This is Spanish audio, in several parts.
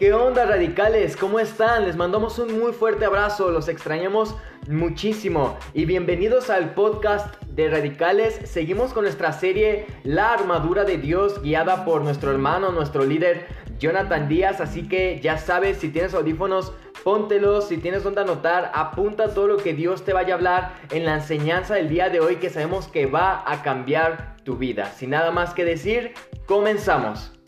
¿Qué onda radicales? ¿Cómo están? Les mandamos un muy fuerte abrazo, los extrañamos muchísimo y bienvenidos al podcast de radicales. Seguimos con nuestra serie La armadura de Dios guiada por nuestro hermano, nuestro líder Jonathan Díaz, así que ya sabes, si tienes audífonos, póntelos, si tienes donde anotar, apunta todo lo que Dios te vaya a hablar en la enseñanza del día de hoy que sabemos que va a cambiar tu vida. Sin nada más que decir, comenzamos.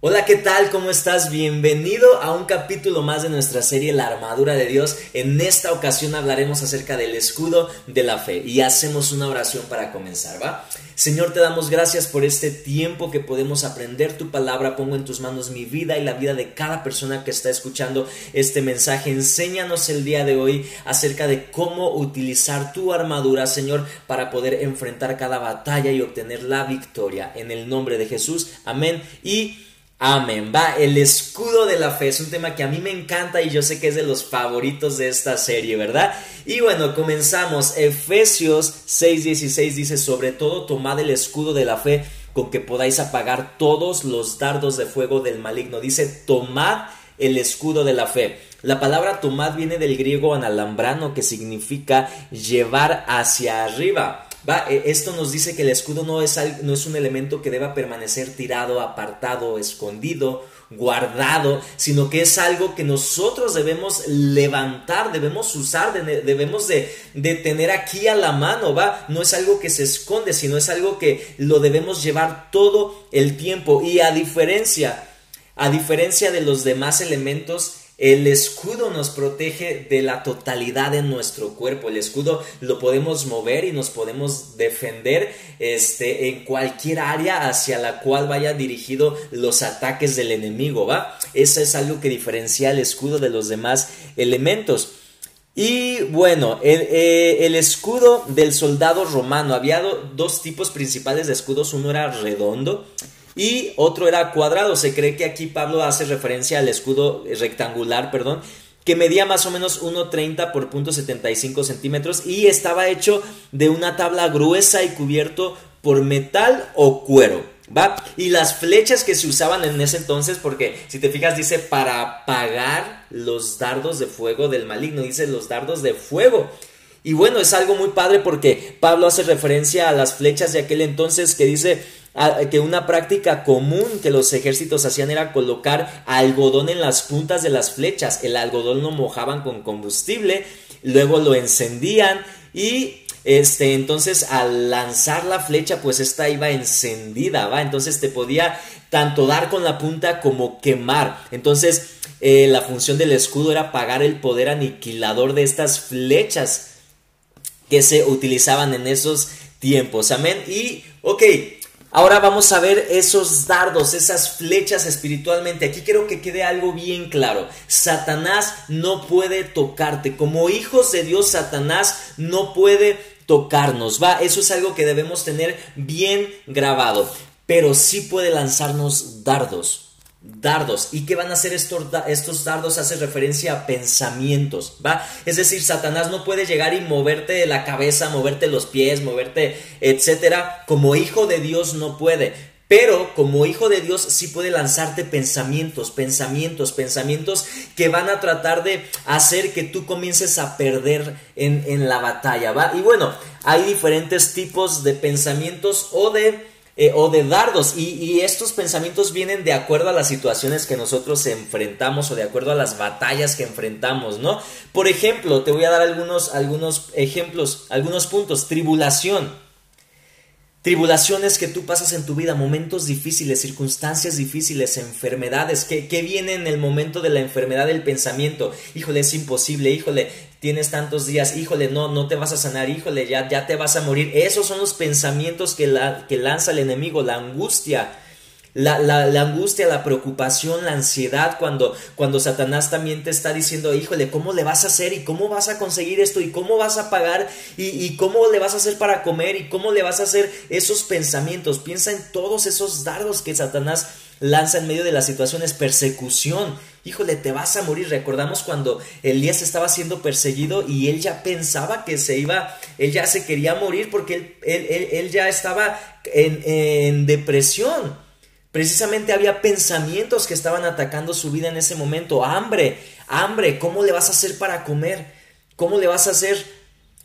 Hola, ¿qué tal? ¿Cómo estás? Bienvenido a un capítulo más de nuestra serie La armadura de Dios. En esta ocasión hablaremos acerca del escudo de la fe y hacemos una oración para comenzar, ¿va? Señor, te damos gracias por este tiempo que podemos aprender tu palabra. Pongo en tus manos mi vida y la vida de cada persona que está escuchando este mensaje. Enséñanos el día de hoy acerca de cómo utilizar tu armadura, Señor, para poder enfrentar cada batalla y obtener la victoria. En el nombre de Jesús, amén. Y Amén. Va, el escudo de la fe es un tema que a mí me encanta y yo sé que es de los favoritos de esta serie, ¿verdad? Y bueno, comenzamos. Efesios 6:16 dice, sobre todo tomad el escudo de la fe con que podáis apagar todos los dardos de fuego del maligno. Dice, tomad el escudo de la fe. La palabra tomad viene del griego analambrano que significa llevar hacia arriba. E, esto nos dice que el escudo no es, no es un elemento que deba permanecer tirado, apartado, escondido, guardado, sino que es algo que nosotros debemos levantar, debemos usar, debemos de, tener aquí a la mano, ¿va? No es algo que se esconde, sino es algo que lo debemos llevar todo el tiempo. Y a diferencia, a diferencia de los demás elementos, el escudo nos protege de la totalidad de nuestro cuerpo. El escudo lo podemos mover y nos podemos defender este, en cualquier área hacia la cual vaya dirigido los ataques del enemigo, ¿va? Eso es algo que diferencia el escudo de los demás elementos. Y bueno, el, eh, el, escudo del soldado romano, había dos tipos principales de escudos, uno era redondo y otro era cuadrado. Se cree que aquí Pablo hace referencia al escudo rectangular, perdón, que medía más o menos 1,30 por 0.75 centímetros y estaba hecho de una tabla gruesa y cubierto por metal o cuero. ¿Va? Y las flechas que se usaban en ese entonces, porque si te fijas dice para apagar los dardos de fuego del maligno, dice los dardos de fuego. Y bueno, es algo muy padre porque Pablo hace referencia a las flechas de aquel entonces que dice que una práctica común que los ejércitos hacían era colocar algodón en las puntas de las flechas. El algodón lo mojaban con combustible, luego lo encendían y este, entonces al lanzar la flecha, pues esta iba encendida, ¿va? Entonces te podía tanto dar con la punta como quemar. Entonces eh, la función del escudo era apagar el poder aniquilador de estas flechas que se utilizaban en esos tiempos. Amén. Y, ok, Ahora vamos a ver esos dardos, esas flechas espiritualmente. Aquí quiero que quede algo bien claro. Satanás no puede tocarte. Como hijos de Dios, Satanás no puede tocarnos. Va, eso es algo que debemos tener bien grabado. Pero sí puede lanzarnos dardos dardos. ¿Y qué van a hacer estos, estos dardos? Hace referencia a pensamientos, ¿va? Es decir, Satanás no puede llegar y moverte la cabeza, moverte los pies, moverte, etcétera. Como hijo de Dios no puede. Pero como hijo de Dios sí puede lanzarte pensamientos, pensamientos, pensamientos que van a tratar de hacer que tú comiences a perder en, en la batalla, ¿va? Y bueno, hay diferentes tipos de pensamientos o de eh, o de dardos. Y, estos pensamientos vienen de acuerdo a las situaciones que nosotros enfrentamos o de acuerdo a las batallas que enfrentamos, ¿no? Por ejemplo, te voy a dar algunos, algunos ejemplos, algunos puntos. Tribulación. Tribulaciones que tú pasas en tu vida, momentos difíciles, circunstancias difíciles, enfermedades, que, que viene en el momento de la enfermedad del pensamiento. Híjole, es imposible, híjole, tienes tantos días, híjole, no, no te vas a sanar, híjole, ya, ya te vas a morir. Esos son los pensamientos que, la, que lanza el enemigo, la angustia. La, la, la, angustia, la preocupación, la ansiedad, cuando, cuando Satanás también te está diciendo, híjole, ¿cómo le vas a hacer? ¿Y cómo vas a conseguir esto? ¿Y cómo vas a pagar? ¿Y, y cómo le vas a hacer para comer? ¿Y cómo le vas a hacer esos pensamientos? Piensa en todos esos dardos que Satanás lanza en medio de las situaciones persecución. Híjole, te vas a morir. Recordamos cuando Elías estaba siendo perseguido y él ya pensaba que se iba, él ya se quería morir porque él, él, ya estaba en, en depresión. Precisamente había pensamientos que estaban atacando su vida en ese momento. Hambre, hambre, ¿cómo le vas a hacer para comer? ¿Cómo le vas a hacer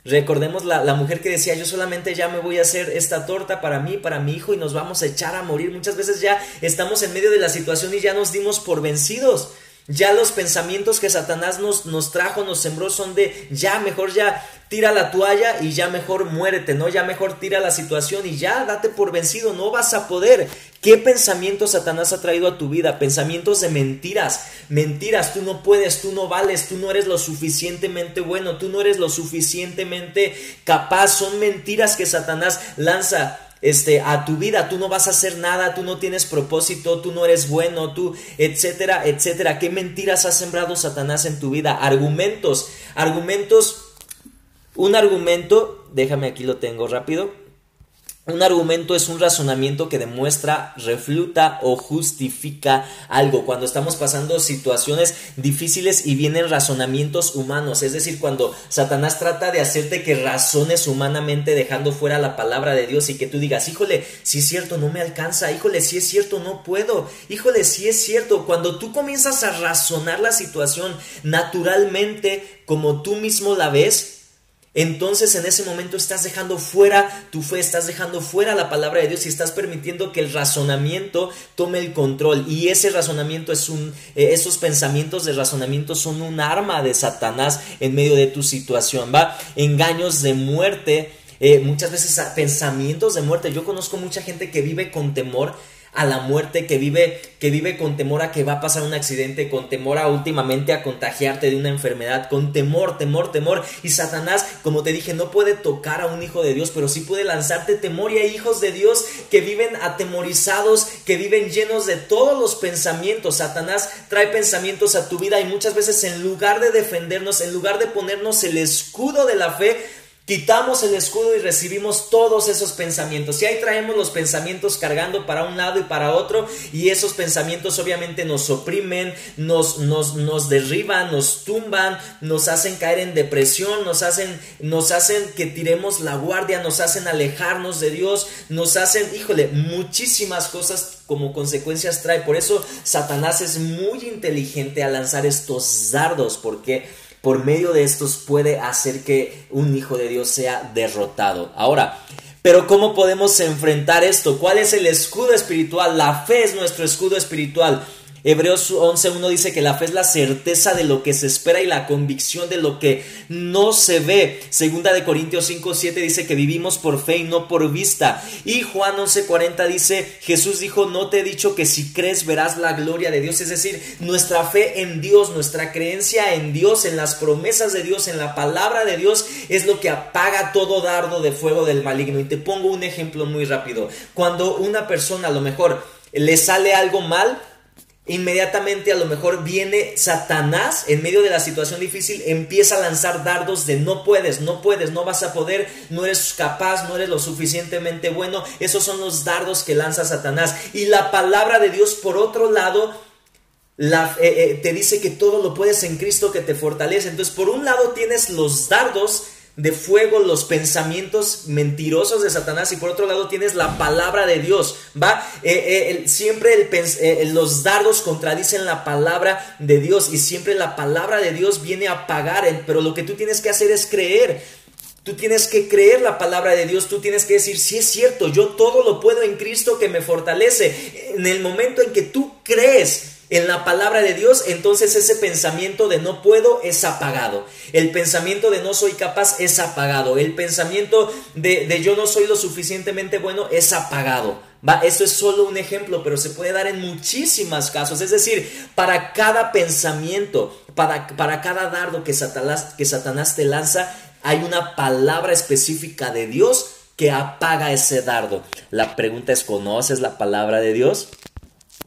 Recordemos la, la, mujer que decía, yo solamente ya me voy a hacer esta torta para mí, para mi hijo y nos vamos a echar a morir. Muchas veces ya estamos en medio de la situación y ya nos dimos por vencidos. Ya los pensamientos que Satanás nos, nos trajo, nos sembró, son de ya mejor ya tira la toalla y ya mejor muérete, ¿no? Ya mejor tira la situación y ya date por vencido, no vas a poder. ¿Qué pensamientos Satanás ha traído a tu vida? Pensamientos de mentiras. Mentiras, tú no puedes, tú no vales, tú no eres lo suficientemente bueno, tú no eres lo suficientemente capaz. Son mentiras que Satanás lanza este, a tu vida, tú no vas a hacer nada, tú no tienes propósito, tú no eres bueno, tú, etcétera, etcétera. ¿Qué mentiras ha sembrado Satanás en tu vida? Argumentos, argumentos, un argumento, déjame aquí lo tengo rápido, un argumento es un razonamiento que demuestra, refluta o justifica algo. Cuando estamos pasando situaciones difíciles y vienen razonamientos humanos, es decir, cuando Satanás trata de hacerte que razones humanamente dejando fuera la palabra de Dios y que tú digas, híjole, si es cierto, no me alcanza, híjole, si es cierto, no puedo, híjole, si es cierto, cuando tú comienzas a razonar la situación naturalmente como tú mismo la ves, entonces en ese momento estás dejando fuera tu fe, estás dejando fuera la palabra de Dios y estás permitiendo que el razonamiento tome el control. Y ese razonamiento es un, eh, esos pensamientos de razonamiento son un arma de Satanás en medio de tu situación, ¿va? Engaños de muerte. Eh, muchas veces pensamientos de muerte. Yo conozco mucha gente que vive con temor a la muerte, que vive, que vive con temor a que va a pasar un accidente, con temor a últimamente a contagiarte de una enfermedad, con temor, temor, temor. Y Satanás, como te dije, no puede tocar a un hijo de Dios, pero sí puede lanzarte temor. Y hay hijos de Dios que viven atemorizados, que viven llenos de todos los pensamientos. Satanás trae pensamientos a tu vida y muchas veces en lugar de defendernos, en lugar de ponernos el escudo de la fe, Quitamos el escudo y recibimos todos esos pensamientos. Y ahí traemos los pensamientos cargando para un lado y para otro. Y esos pensamientos obviamente nos oprimen, nos, nos, nos derriban, nos tumban, nos hacen caer en depresión, nos hacen, nos hacen que tiremos la guardia, nos hacen alejarnos de Dios, nos hacen, híjole, muchísimas cosas como consecuencias trae. Por eso Satanás es muy inteligente a lanzar estos dardos. Porque por medio de estos puede hacer que un hijo de Dios sea derrotado. Ahora, pero ¿cómo podemos enfrentar esto? ¿Cuál es el escudo espiritual? La fe es nuestro escudo espiritual. Hebreos 11.1 dice que la fe es la certeza de lo que se espera y la convicción de lo que no se ve. Segunda de Corintios 5.7 dice que vivimos por fe y no por vista. Y Juan 11.40 dice, Jesús dijo, no te he dicho que si crees verás la gloria de Dios. Es decir, nuestra fe en Dios, nuestra creencia en Dios, en las promesas de Dios, en la palabra de Dios, es lo que apaga todo dardo de fuego del maligno. Y te pongo un ejemplo muy rápido. Cuando una persona a lo mejor le sale algo mal, Inmediatamente a lo mejor viene Satanás en medio de la situación difícil, empieza a lanzar dardos de no puedes, no puedes, no vas a poder, no eres capaz, no eres lo suficientemente bueno. Esos son los dardos que lanza Satanás. Y la palabra de Dios, por otro lado, la, eh, eh, te dice que todo lo puedes en Cristo que te fortalece. Entonces, por un lado tienes los dardos de fuego los pensamientos mentirosos de Satanás y por otro lado tienes la palabra de Dios, ¿va? Eh, eh, siempre eh, los dardos contradicen la palabra de Dios y siempre la palabra de Dios viene a pagar, pero lo que tú tienes que hacer es creer. Tú tienes que creer la palabra de Dios, tú tienes que decir, si es cierto, yo todo lo puedo en Cristo que me fortalece. En el momento en que tú crees en la palabra de Dios, entonces ese pensamiento de no puedo es apagado. El pensamiento de no soy capaz es apagado. El pensamiento de, yo no soy lo suficientemente bueno es apagado. Va, eso es solo un ejemplo, pero se puede dar en muchísimos casos. Es decir, para cada pensamiento, para, para cada dardo que Satanás, que Satanás te lanza, hay una palabra específica de Dios que apaga ese dardo. La pregunta es, ¿conoces la palabra de Dios?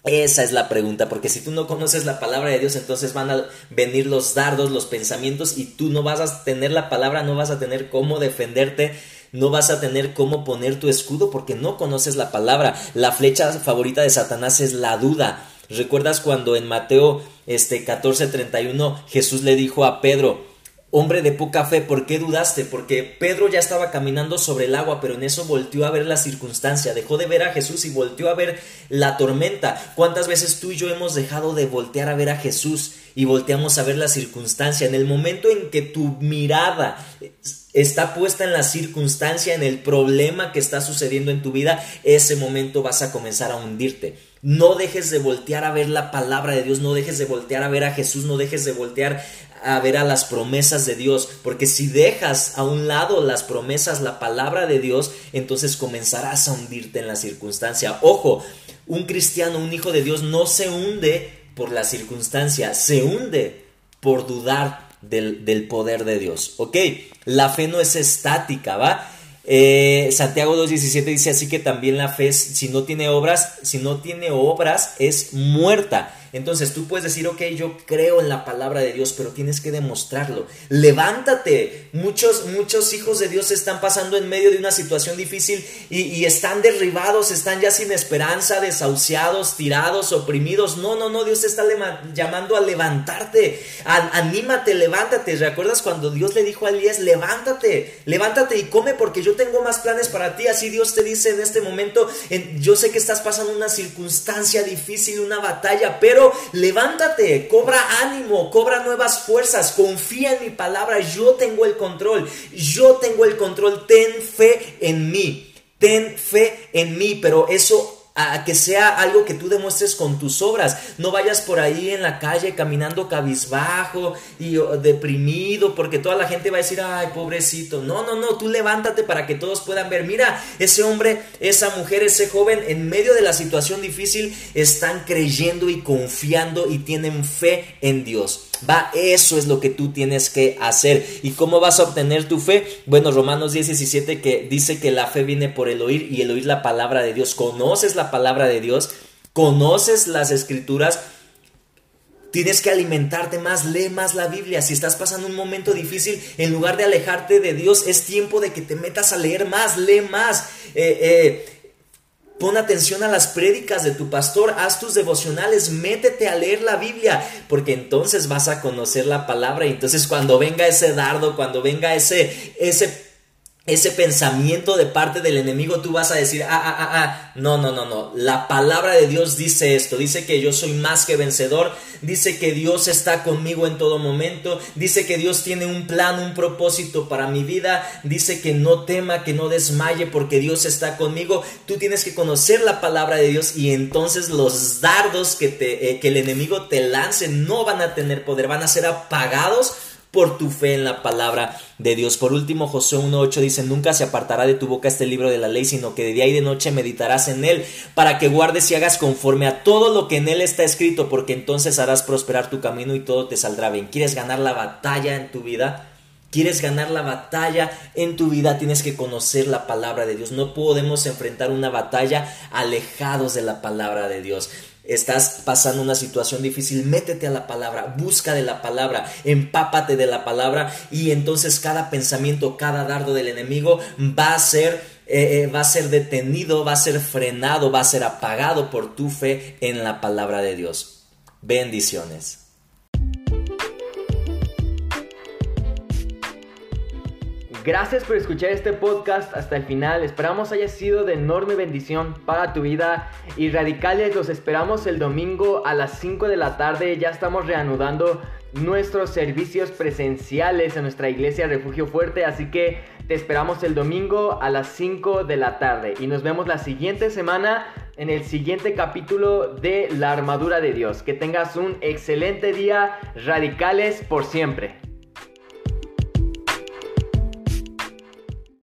Esa es la pregunta, porque si tú no conoces la palabra de Dios, entonces van a venir los dardos, los pensamientos, y tú no vas a tener la palabra, no vas a tener cómo defenderte no vas a tener cómo poner tu escudo porque no conoces la palabra. La flecha favorita de Satanás es la duda. ¿Recuerdas cuando en Mateo este 14:31 Jesús le dijo a Pedro, hombre de poca fe, ¿por qué dudaste? Porque Pedro ya estaba caminando sobre el agua, pero en eso volteó a ver la circunstancia, dejó de ver a Jesús y volteó a ver la tormenta. ¿Cuántas veces tú y yo hemos dejado de voltear a ver a Jesús y volteamos a ver la circunstancia? En el momento en que tu mirada está puesta en la circunstancia, en el problema que está sucediendo en tu vida, ese momento vas a comenzar a hundirte. No dejes de voltear a ver la palabra de Dios, no dejes de voltear a ver a Jesús, no dejes de voltear a ver a las promesas de Dios, porque si dejas a un lado las promesas, la palabra de Dios, entonces comenzarás a hundirte en la circunstancia. Ojo, un cristiano, un hijo de Dios no se hunde por la circunstancia, se hunde por dudar del, del poder de Dios. ¿Ok? La fe no es estática, ¿va? Eh, Santiago 2.17 dice así que también la fe, si no tiene obras, si no tiene obras, es muerta. Entonces tú puedes decir, ok, yo creo en la palabra de Dios, pero tienes que demostrarlo. Levántate. Muchos, muchos hijos de Dios están pasando en medio de una situación difícil y, están derribados, están ya sin esperanza, desahuciados, tirados, oprimidos. No, no, no, Dios te está llamando a levantarte. anímate, levántate. ¿Recuerdas cuando Dios le dijo a Elías, levántate, levántate y come porque yo tengo más planes para ti? Así Dios te dice en este momento, yo sé que estás pasando una circunstancia difícil, una batalla, levántate, cobra ánimo, cobra nuevas fuerzas, confía en mi palabra, yo tengo el control, yo tengo el control, ten fe en mí, ten fe en mí, pero eso a que sea algo que tú demuestres con tus obras. No vayas por ahí en la calle caminando cabizbajo y deprimido porque toda la gente va a decir, ay, pobrecito. No, no, no, tú levántate para que todos puedan ver. Mira, ese hombre, esa mujer, ese joven, en medio de la situación difícil, están creyendo y confiando y tienen fe en Dios. Va, eso es lo que tú tienes que hacer. ¿Y cómo vas a obtener tu fe? Bueno, Romanos 10, 17 que dice que la fe viene por el oír y el oír la palabra de Dios. ¿Conoces la palabra de Dios? ¿Conoces las escrituras? Tienes que alimentarte más, lee más la Biblia. Si estás pasando un momento difícil, en lugar de alejarte de Dios, es tiempo de que te metas a leer más, lee más. Eh, eh, Pon atención a las prédicas de tu pastor, haz tus devocionales, métete a leer la Biblia, porque entonces vas a conocer la palabra. Y entonces cuando venga ese dardo, cuando venga ese ese ese pensamiento de parte del enemigo, tú vas a decir, ah, ah, ah, ah, no, no, no, no. La palabra de Dios dice esto, dice que yo soy más que vencedor, dice que Dios está conmigo en todo momento, dice que Dios tiene un plan, un propósito para mi vida, dice que no tema, que no desmaye porque Dios está conmigo. Tú tienes que conocer la palabra de Dios y entonces los dardos que, eh, que el enemigo te lance no van a tener poder, van a ser apagados por tu fe en la palabra de Dios. Por último, Josué 1.8 dice, nunca se apartará de tu boca este libro de la ley, sino que de día y de noche meditarás en él, para que guardes y hagas conforme a todo lo que en él está escrito, porque entonces harás prosperar tu camino y todo te saldrá bien. ¿Quieres ganar la batalla en tu vida? ¿Quieres ganar la batalla en tu vida? Tienes que conocer la palabra de Dios. No podemos enfrentar una batalla alejados de la palabra de Dios estás pasando una situación difícil, métete a la palabra, busca de la palabra, empápate de la palabra y entonces cada pensamiento, cada dardo del enemigo va a ser eh, eh, va a ser detenido, va a ser frenado, va a ser apagado por tu fe en la palabra de Dios. Bendiciones. Gracias por escuchar este podcast hasta el final. Esperamos haya sido de enorme bendición para tu vida. Y radicales, los esperamos el domingo a las 5 de la tarde. Ya estamos reanudando nuestros servicios presenciales en nuestra iglesia Refugio Fuerte. Así que te esperamos el domingo a las 5 de la tarde. Y nos vemos la siguiente semana en el siguiente capítulo de La Armadura de Dios. Que tengas un excelente día. Radicales por siempre.